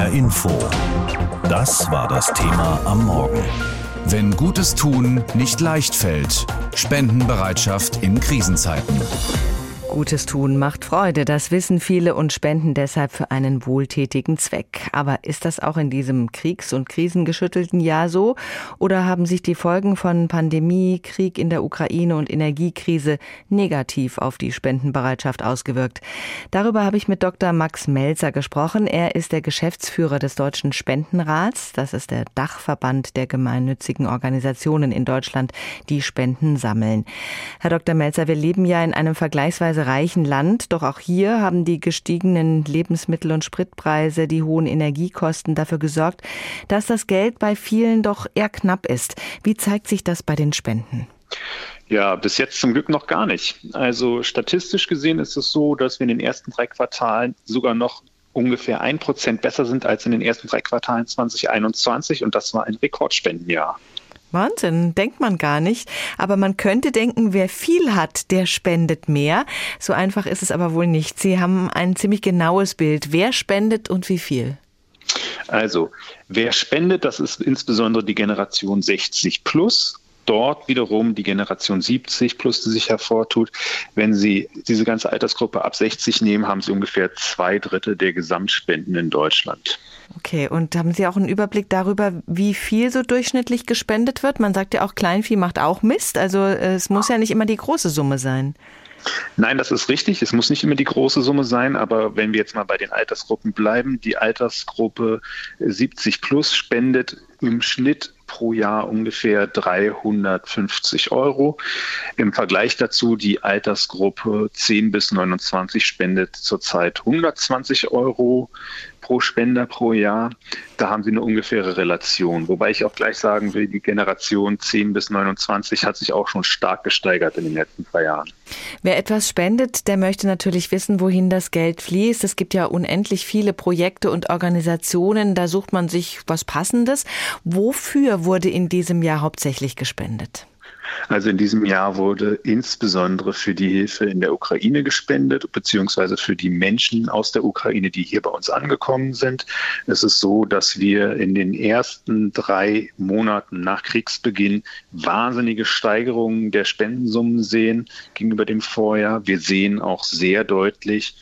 HR Info. Das war das Thema am Morgen. Wenn Gutes tun nicht leicht fällt. Spendenbereitschaft in Krisenzeiten. Gutes tun macht Freude, das wissen viele und spenden deshalb für einen wohltätigen Zweck. Aber ist das auch in diesem kriegs- und krisengeschüttelten Jahr so? Oder haben sich die Folgen von Pandemie, Krieg in der Ukraine und Energiekrise negativ auf die Spendenbereitschaft ausgewirkt? Darüber habe ich mit Dr. Max Melzer gesprochen. Er ist der Geschäftsführer des Deutschen Spendenrats. Das ist der Dachverband der gemeinnützigen Organisationen in Deutschland, die Spenden sammeln. Herr Dr. Melzer, wir leben ja in einem vergleichsweise reichen Land. Doch auch hier haben die gestiegenen Lebensmittel- und Spritpreise, die hohen Energiekosten dafür gesorgt, dass das Geld bei vielen doch eher knapp ist. Wie zeigt sich das bei den Spenden? Ja, bis jetzt zum Glück noch gar nicht. Also statistisch gesehen ist es so, dass wir in den ersten drei Quartalen sogar noch ungefähr ein Prozent besser sind als in den ersten drei Quartalen 2021 und das war ein Rekordspendenjahr. Wahnsinn, denkt man gar nicht. Aber man könnte denken, wer viel hat, der spendet mehr. So einfach ist es aber wohl nicht. Sie haben ein ziemlich genaues Bild. Wer spendet und wie viel? Also, wer spendet, das ist insbesondere die Generation 60 plus dort wiederum die Generation 70 plus, die sich hervortut. Wenn Sie diese ganze Altersgruppe ab 60 nehmen, haben Sie ungefähr zwei Drittel der Gesamtspenden in Deutschland. Okay, und haben Sie auch einen Überblick darüber, wie viel so durchschnittlich gespendet wird? Man sagt ja auch, Kleinvieh macht auch Mist. Also äh, es muss ja nicht immer die große Summe sein. Nein, das ist richtig. Es muss nicht immer die große Summe sein, aber wenn wir jetzt mal bei den Altersgruppen bleiben, die Altersgruppe 70 plus spendet im Schnitt pro Jahr ungefähr 350 Euro. Im Vergleich dazu die Altersgruppe 10 bis 29 spendet zurzeit 120 Euro pro Spender pro Jahr. Da haben Sie eine ungefähre Relation. Wobei ich auch gleich sagen will, die Generation 10 bis 29 hat sich auch schon stark gesteigert in den letzten zwei Jahren. Wer etwas spendet, der möchte natürlich wissen, wohin das Geld fließt. Es gibt ja unendlich viele Projekte und Organisationen. Da sucht man sich was Passendes. Wofür wurde in diesem Jahr hauptsächlich gespendet? Also in diesem Jahr wurde insbesondere für die Hilfe in der Ukraine gespendet, beziehungsweise für die Menschen aus der Ukraine, die hier bei uns angekommen sind. Es ist so, dass wir in den ersten drei Monaten nach Kriegsbeginn wahnsinnige Steigerungen der Spendensummen sehen gegenüber dem Vorjahr. Wir sehen auch sehr deutlich,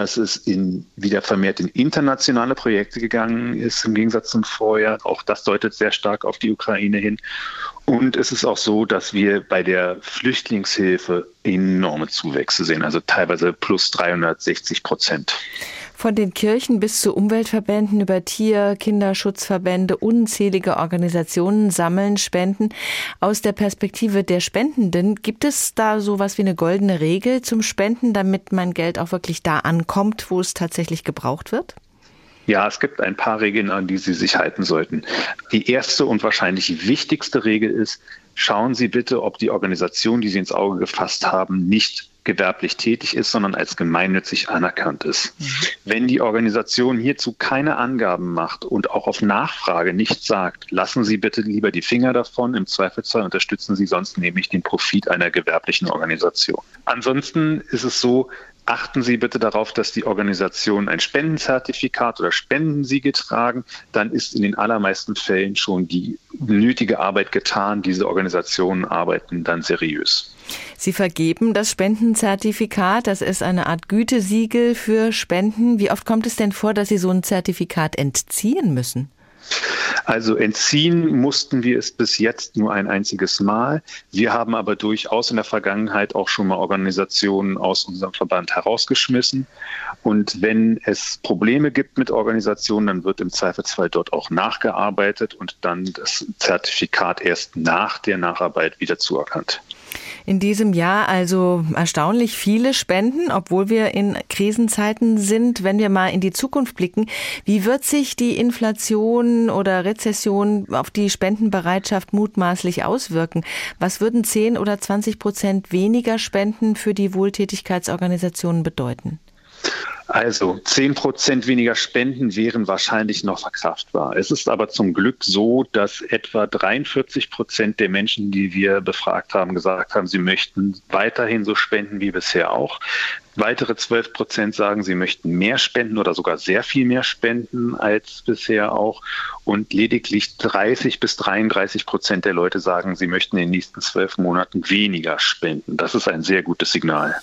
dass es in, wieder vermehrt in internationale Projekte gegangen ist, im Gegensatz zum Vorjahr. Auch das deutet sehr stark auf die Ukraine hin. Und es ist auch so, dass wir bei der Flüchtlingshilfe enorme Zuwächse sehen, also teilweise plus 360 Prozent. Von den Kirchen bis zu Umweltverbänden über Tier-, Kinderschutzverbände, unzählige Organisationen sammeln Spenden. Aus der Perspektive der Spendenden, gibt es da so was wie eine goldene Regel zum Spenden, damit mein Geld auch wirklich da ankommt, wo es tatsächlich gebraucht wird? Ja, es gibt ein paar Regeln, an die Sie sich halten sollten. Die erste und wahrscheinlich wichtigste Regel ist, schauen Sie bitte, ob die Organisation, die Sie ins Auge gefasst haben, nicht gewerblich tätig ist, sondern als gemeinnützig anerkannt ist. Mhm. Wenn die Organisation hierzu keine Angaben macht und auch auf Nachfrage nichts sagt, lassen Sie bitte lieber die Finger davon. Im Zweifelsfall unterstützen Sie sonst nämlich den Profit einer gewerblichen Organisation. Ansonsten ist es so, achten Sie bitte darauf, dass die Organisationen ein Spendenzertifikat oder Spendensiegel tragen. Dann ist in den allermeisten Fällen schon die nötige Arbeit getan. Diese Organisationen arbeiten dann seriös. Sie vergeben das Spendenzertifikat. Das ist eine Art Gütesiegel für Spenden. Wie oft kommt es denn vor, dass Sie so ein Zertifikat entziehen müssen? Also entziehen mussten wir es bis jetzt nur ein einziges Mal. Wir haben aber durchaus in der Vergangenheit auch schon mal Organisationen aus unserem Verband herausgeschmissen. Und wenn es Probleme gibt mit Organisationen, dann wird im Zweifelsfall dort auch nachgearbeitet und dann das Zertifikat erst nach der Nacharbeit wieder zuerkannt. In diesem Jahr also erstaunlich viele Spenden, obwohl wir in Krisenzeiten sind. Wenn wir mal in die Zukunft blicken, wie wird sich die Inflation oder Rezession auf die Spendenbereitschaft mutmaßlich auswirken? Was würden 10 oder 20 Prozent weniger Spenden für die Wohltätigkeitsorganisationen bedeuten? Also 10 Prozent weniger Spenden wären wahrscheinlich noch verkraftbar. Es ist aber zum Glück so, dass etwa 43 Prozent der Menschen, die wir befragt haben, gesagt haben, sie möchten weiterhin so spenden wie bisher auch. Weitere 12 Prozent sagen, sie möchten mehr spenden oder sogar sehr viel mehr spenden als bisher auch. Und lediglich 30 bis 33 Prozent der Leute sagen, sie möchten in den nächsten zwölf Monaten weniger spenden. Das ist ein sehr gutes Signal.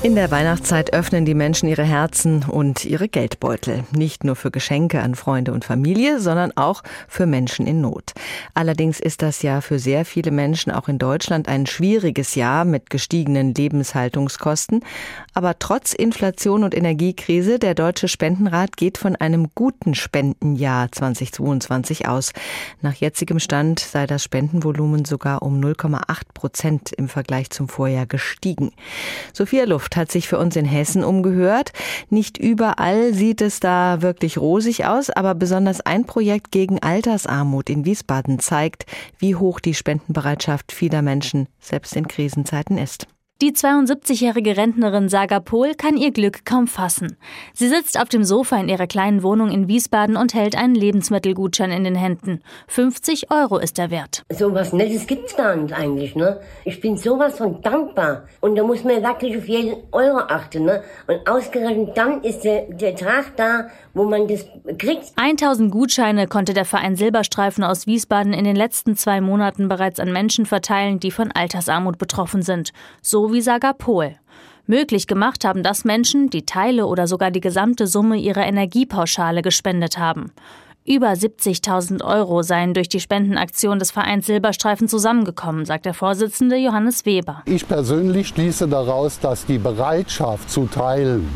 In der Weihnachtszeit öffnen die Menschen ihre Herzen und ihre Geldbeutel. Nicht nur für Geschenke an Freunde und Familie, sondern auch für Menschen in Not. Allerdings ist das Jahr für sehr viele Menschen auch in Deutschland ein schwieriges Jahr mit gestiegenen Lebenshaltungskosten. Aber trotz Inflation und Energiekrise, der Deutsche Spendenrat geht von einem guten Spendenjahr 2022 aus. Nach jetzigem Stand sei das Spendenvolumen sogar um 0,8 Prozent im Vergleich zum Vorjahr gestiegen. Sophia Luft Luft hat sich für uns in Hessen umgehört. Nicht überall sieht es da wirklich rosig aus, aber besonders ein Projekt gegen Altersarmut in Wiesbaden zeigt, wie hoch die Spendenbereitschaft vieler Menschen selbst in Krisenzeiten ist. Die 72-jährige Rentnerin Saga Pohl kann ihr Glück kaum fassen. Sie sitzt auf dem Sofa in ihrer kleinen Wohnung in Wiesbaden und hält einen Lebensmittelgutschein in den Händen. 50 Euro ist der Wert. So was Nettes gibt's gar nicht eigentlich, ne? Ich bin sowas von dankbar. Und da muss man wirklich auf jeden Euro achten, ne? Und ausgerechnet dann ist der, der Tag da, wo man das kriegt. 1000 Gutscheine konnte der Verein Silberstreifen aus Wiesbaden in den letzten zwei Monaten bereits an Menschen verteilen, die von Altersarmut betroffen sind. So wie Saga Pol. Möglich gemacht haben das Menschen, die Teile oder sogar die gesamte Summe ihrer Energiepauschale gespendet haben. Über 70.000 Euro seien durch die Spendenaktion des Vereins Silberstreifen zusammengekommen, sagt der Vorsitzende Johannes Weber. Ich persönlich schließe daraus, dass die Bereitschaft zu teilen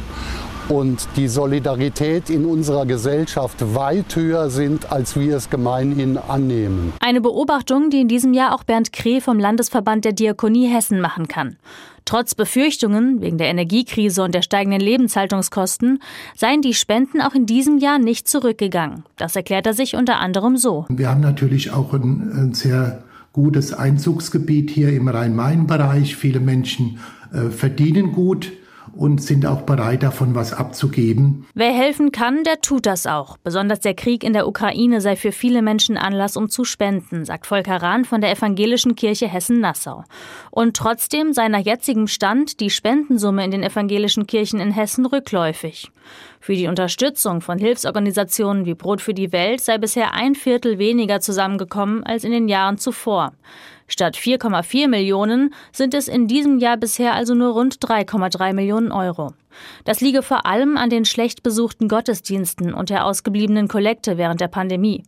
und die Solidarität in unserer Gesellschaft weit höher sind, als wir es gemeinhin annehmen. Eine Beobachtung, die in diesem Jahr auch Bernd Kreh vom Landesverband der Diakonie Hessen machen kann. Trotz Befürchtungen wegen der Energiekrise und der steigenden Lebenshaltungskosten seien die Spenden auch in diesem Jahr nicht zurückgegangen. Das erklärt er sich unter anderem so. Wir haben natürlich auch ein, ein sehr gutes Einzugsgebiet hier im Rhein-Main-Bereich. Viele Menschen äh, verdienen gut und sind auch bereit, davon was abzugeben. Wer helfen kann, der tut das auch. Besonders der Krieg in der Ukraine sei für viele Menschen Anlass, um zu spenden, sagt Volker Rahn von der Evangelischen Kirche Hessen-Nassau. Und trotzdem sei nach jetzigem Stand die Spendensumme in den evangelischen Kirchen in Hessen rückläufig. Für die Unterstützung von Hilfsorganisationen wie Brot für die Welt sei bisher ein Viertel weniger zusammengekommen als in den Jahren zuvor. Statt 4,4 Millionen sind es in diesem Jahr bisher also nur rund 3,3 Millionen Euro. Das liege vor allem an den schlecht besuchten Gottesdiensten und der ausgebliebenen Kollekte während der Pandemie.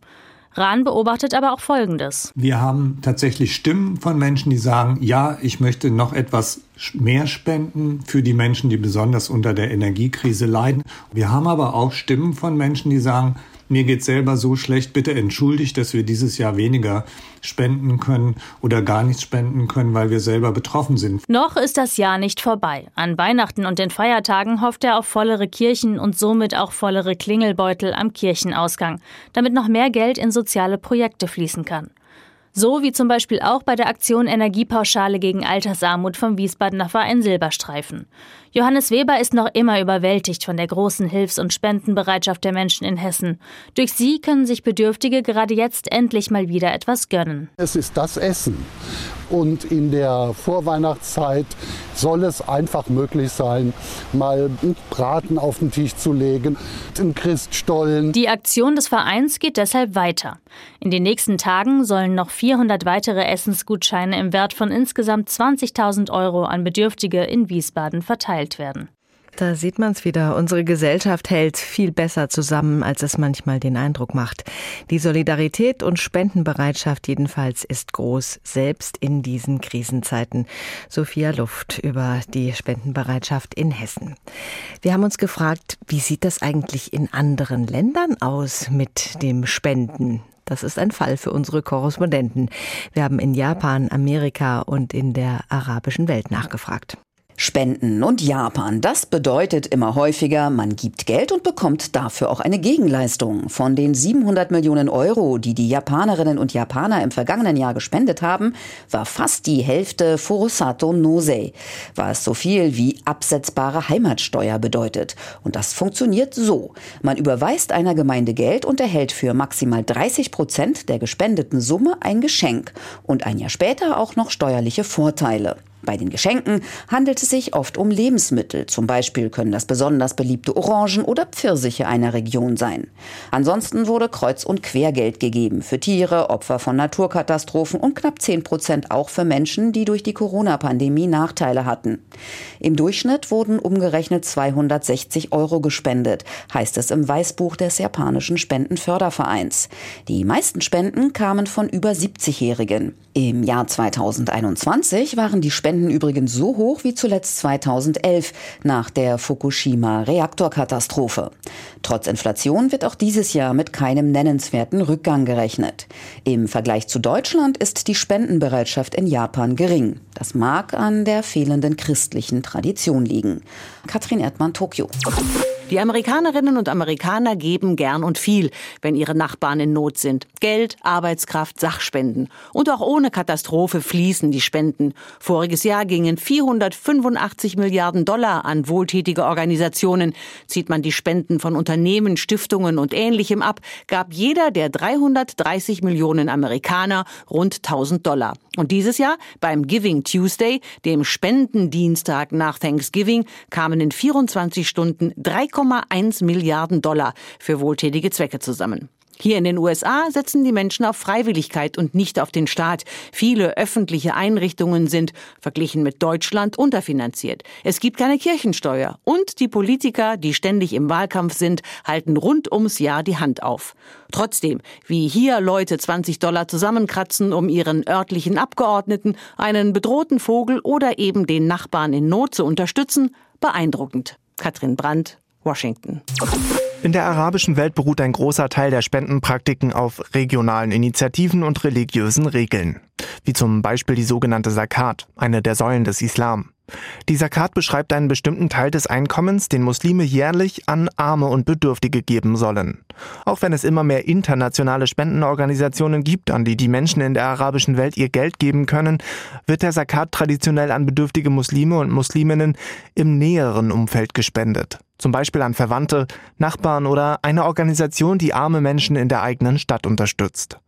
Rahn beobachtet aber auch Folgendes. Wir haben tatsächlich Stimmen von Menschen, die sagen, ja, ich möchte noch etwas mehr spenden für die Menschen, die besonders unter der Energiekrise leiden. Wir haben aber auch Stimmen von Menschen, die sagen, mir geht selber so schlecht, bitte entschuldigt, dass wir dieses Jahr weniger spenden können oder gar nichts spenden können, weil wir selber betroffen sind. Noch ist das Jahr nicht vorbei. An Weihnachten und den Feiertagen hofft er auf vollere Kirchen und somit auch vollere Klingelbeutel am Kirchenausgang, damit noch mehr Geld in soziale Projekte fließen kann. So wie zum Beispiel auch bei der Aktion Energiepauschale gegen Altersarmut vom Wiesbadener Verein Silberstreifen. Johannes Weber ist noch immer überwältigt von der großen Hilfs- und Spendenbereitschaft der Menschen in Hessen. Durch sie können sich Bedürftige gerade jetzt endlich mal wieder etwas gönnen. Es ist das Essen. Und in der Vorweihnachtszeit soll es einfach möglich sein, mal einen Braten auf den Tisch zu legen, einen Christstollen. Die Aktion des Vereins geht deshalb weiter. In den nächsten Tagen sollen noch 400 weitere Essensgutscheine im Wert von insgesamt 20.000 Euro an Bedürftige in Wiesbaden verteilt werden. Da sieht man es wieder. Unsere Gesellschaft hält viel besser zusammen, als es manchmal den Eindruck macht. Die Solidarität und Spendenbereitschaft jedenfalls ist groß, selbst in diesen Krisenzeiten. Sophia Luft über die Spendenbereitschaft in Hessen. Wir haben uns gefragt, wie sieht das eigentlich in anderen Ländern aus mit dem Spenden? Das ist ein Fall für unsere Korrespondenten. Wir haben in Japan, Amerika und in der arabischen Welt nachgefragt. Spenden und Japan. Das bedeutet immer häufiger, man gibt Geld und bekommt dafür auch eine Gegenleistung. Von den 700 Millionen Euro, die die Japanerinnen und Japaner im vergangenen Jahr gespendet haben, war fast die Hälfte Furusato Nosei, was so viel wie absetzbare Heimatsteuer bedeutet. Und das funktioniert so. Man überweist einer Gemeinde Geld und erhält für maximal 30 Prozent der gespendeten Summe ein Geschenk und ein Jahr später auch noch steuerliche Vorteile. Bei den Geschenken handelt es sich oft um Lebensmittel. Zum Beispiel können das besonders beliebte Orangen oder Pfirsiche einer Region sein. Ansonsten wurde Kreuz- und Quergeld gegeben für Tiere, Opfer von Naturkatastrophen und knapp 10 Prozent auch für Menschen, die durch die Corona-Pandemie Nachteile hatten. Im Durchschnitt wurden umgerechnet 260 Euro gespendet, heißt es im Weißbuch des japanischen Spendenfördervereins. Die meisten Spenden kamen von über 70-Jährigen. Im Jahr 2021 waren die Spenden übrigens so hoch wie zuletzt 2011 nach der Fukushima-Reaktorkatastrophe. Trotz Inflation wird auch dieses Jahr mit keinem nennenswerten Rückgang gerechnet. Im Vergleich zu Deutschland ist die Spendenbereitschaft in Japan gering. Das mag an der fehlenden christlichen Tradition liegen. Katrin Erdmann, Tokio. Die Amerikanerinnen und Amerikaner geben gern und viel, wenn ihre Nachbarn in Not sind. Geld, Arbeitskraft, Sachspenden. Und auch ohne Katastrophe fließen die Spenden. Voriges Jahr gingen 485 Milliarden Dollar an wohltätige Organisationen. Zieht man die Spenden von Unternehmen, Stiftungen und Ähnlichem ab, gab jeder der 330 Millionen Amerikaner rund 1000 Dollar. Und dieses Jahr beim Giving Tuesday, dem Spendendienstag nach Thanksgiving, kamen in 24 Stunden 3 3,1 Milliarden Dollar für wohltätige Zwecke zusammen. Hier in den USA setzen die Menschen auf Freiwilligkeit und nicht auf den Staat. Viele öffentliche Einrichtungen sind, verglichen mit Deutschland, unterfinanziert. Es gibt keine Kirchensteuer. Und die Politiker, die ständig im Wahlkampf sind, halten rund ums Jahr die Hand auf. Trotzdem, wie hier Leute 20 Dollar zusammenkratzen, um ihren örtlichen Abgeordneten, einen bedrohten Vogel oder eben den Nachbarn in Not zu unterstützen, beeindruckend. Katrin Brandt, Washington. In der arabischen Welt beruht ein großer Teil der Spendenpraktiken auf regionalen Initiativen und religiösen Regeln, wie zum Beispiel die sogenannte Zakat, eine der Säulen des Islam. Die Zakat beschreibt einen bestimmten Teil des Einkommens, den Muslime jährlich an Arme und Bedürftige geben sollen. Auch wenn es immer mehr internationale Spendenorganisationen gibt, an die die Menschen in der arabischen Welt ihr Geld geben können, wird der Zakat traditionell an bedürftige Muslime und Musliminnen im näheren Umfeld gespendet. Zum Beispiel an Verwandte, Nachbarn oder eine Organisation, die arme Menschen in der eigenen Stadt unterstützt.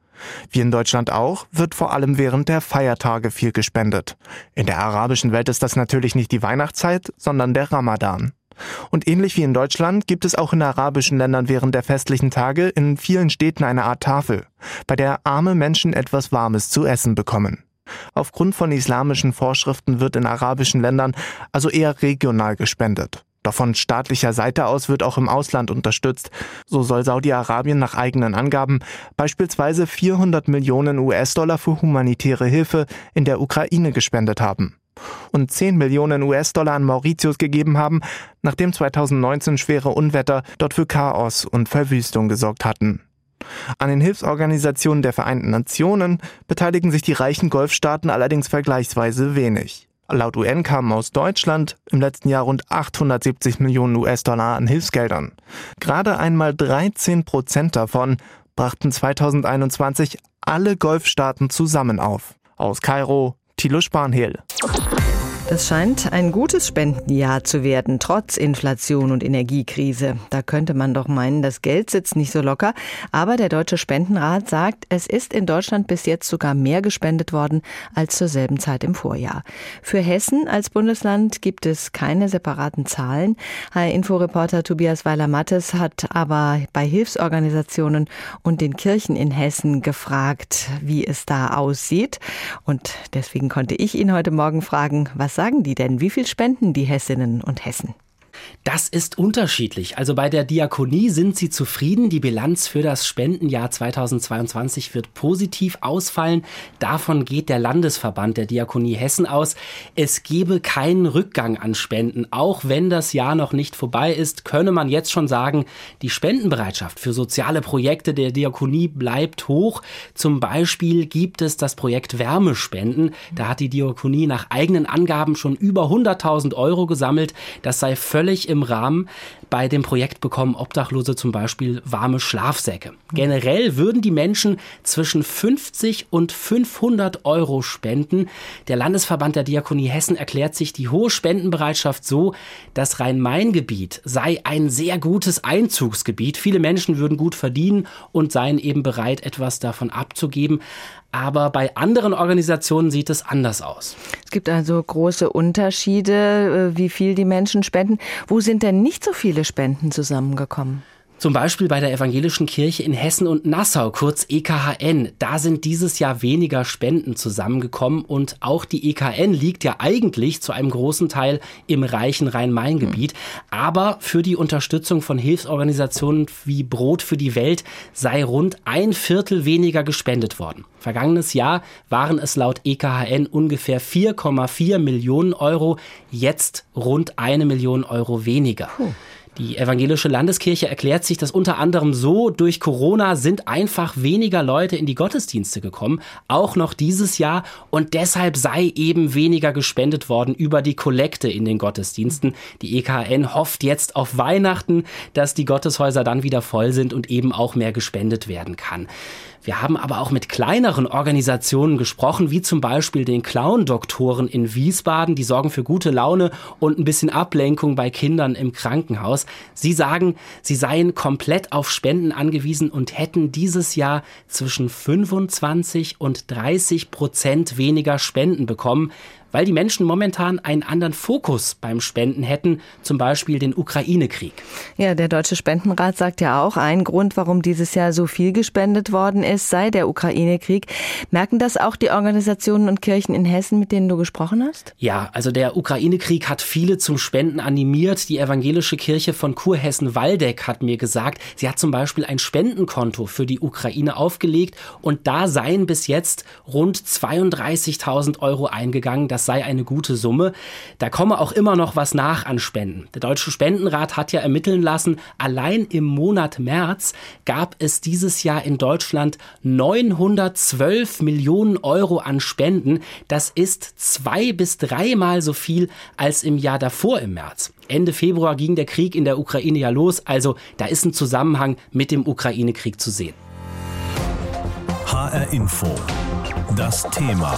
Wie in Deutschland auch, wird vor allem während der Feiertage viel gespendet. In der arabischen Welt ist das natürlich nicht die Weihnachtszeit, sondern der Ramadan. Und ähnlich wie in Deutschland gibt es auch in arabischen Ländern während der festlichen Tage in vielen Städten eine Art Tafel, bei der arme Menschen etwas Warmes zu essen bekommen. Aufgrund von islamischen Vorschriften wird in arabischen Ländern also eher regional gespendet. Doch von staatlicher Seite aus wird auch im Ausland unterstützt. So soll Saudi-Arabien nach eigenen Angaben beispielsweise 400 Millionen US-Dollar für humanitäre Hilfe in der Ukraine gespendet haben und 10 Millionen US-Dollar an Mauritius gegeben haben, nachdem 2019 schwere Unwetter dort für Chaos und Verwüstung gesorgt hatten. An den Hilfsorganisationen der Vereinten Nationen beteiligen sich die reichen Golfstaaten allerdings vergleichsweise wenig. Laut UN kamen aus Deutschland im letzten Jahr rund 870 Millionen US-Dollar an Hilfsgeldern. Gerade einmal 13 Prozent davon brachten 2021 alle Golfstaaten zusammen auf. Aus Kairo, Thilo Spanhehl. Das scheint ein gutes Spendenjahr zu werden, trotz Inflation und Energiekrise. Da könnte man doch meinen, das Geld sitzt nicht so locker. Aber der Deutsche Spendenrat sagt, es ist in Deutschland bis jetzt sogar mehr gespendet worden als zur selben Zeit im Vorjahr. Für Hessen als Bundesland gibt es keine separaten Zahlen. HR-Inforeporter Tobias Weiler-Mattes hat aber bei Hilfsorganisationen und den Kirchen in Hessen gefragt, wie es da aussieht. Und deswegen konnte ich ihn heute Morgen fragen, was sagen die denn? Wie viel spenden die Hessinnen und Hessen? Das ist unterschiedlich. Also bei der Diakonie sind sie zufrieden. Die Bilanz für das Spendenjahr 2022 wird positiv ausfallen. Davon geht der Landesverband der Diakonie Hessen aus. Es gebe keinen Rückgang an Spenden. Auch wenn das Jahr noch nicht vorbei ist, könne man jetzt schon sagen, die Spendenbereitschaft für soziale Projekte der Diakonie bleibt hoch. Zum Beispiel gibt es das Projekt Wärmespenden. Da hat die Diakonie nach eigenen Angaben schon über 100.000 Euro gesammelt. Das sei völlig völlig im Rahmen. Bei dem Projekt bekommen Obdachlose zum Beispiel warme Schlafsäcke. Generell würden die Menschen zwischen 50 und 500 Euro spenden. Der Landesverband der Diakonie Hessen erklärt sich die hohe Spendenbereitschaft so, das Rhein-Main-Gebiet sei ein sehr gutes Einzugsgebiet. Viele Menschen würden gut verdienen und seien eben bereit, etwas davon abzugeben. Aber bei anderen Organisationen sieht es anders aus. Es gibt also große Unterschiede, äh, wie viel die Menschen spenden. Wo sind denn nicht so viele Spenden zusammengekommen? Zum Beispiel bei der Evangelischen Kirche in Hessen und Nassau, kurz EKHN. Da sind dieses Jahr weniger Spenden zusammengekommen und auch die EKN liegt ja eigentlich zu einem großen Teil im reichen Rhein-Main-Gebiet. Aber für die Unterstützung von Hilfsorganisationen wie Brot für die Welt sei rund ein Viertel weniger gespendet worden. Vergangenes Jahr waren es laut EKHN ungefähr 4,4 Millionen Euro, jetzt rund eine Million Euro weniger. Puh. Die evangelische Landeskirche erklärt sich das unter anderem so, durch Corona sind einfach weniger Leute in die Gottesdienste gekommen, auch noch dieses Jahr, und deshalb sei eben weniger gespendet worden über die Kollekte in den Gottesdiensten. Die EKN hofft jetzt auf Weihnachten, dass die Gotteshäuser dann wieder voll sind und eben auch mehr gespendet werden kann. Wir haben aber auch mit kleineren Organisationen gesprochen, wie zum Beispiel den Clown-Doktoren in Wiesbaden. Die sorgen für gute Laune und ein bisschen Ablenkung bei Kindern im Krankenhaus. Sie sagen, sie seien komplett auf Spenden angewiesen und hätten dieses Jahr zwischen 25 und 30 Prozent weniger Spenden bekommen weil die Menschen momentan einen anderen Fokus beim Spenden hätten, zum Beispiel den Ukraine-Krieg. Ja, der Deutsche Spendenrat sagt ja auch, ein Grund, warum dieses Jahr so viel gespendet worden ist, sei der Ukraine-Krieg. Merken das auch die Organisationen und Kirchen in Hessen, mit denen du gesprochen hast? Ja, also der Ukraine-Krieg hat viele zum Spenden animiert. Die evangelische Kirche von Kurhessen-Waldeck hat mir gesagt, sie hat zum Beispiel ein Spendenkonto für die Ukraine aufgelegt und da seien bis jetzt rund 32.000 Euro eingegangen. Das sei eine gute Summe. Da komme auch immer noch was nach an Spenden. Der Deutsche Spendenrat hat ja ermitteln lassen, allein im Monat März gab es dieses Jahr in Deutschland 912 Millionen Euro an Spenden. Das ist zwei bis dreimal so viel als im Jahr davor im März. Ende Februar ging der Krieg in der Ukraine ja los, also da ist ein Zusammenhang mit dem Ukraine-Krieg zu sehen. HR Info. Das Thema.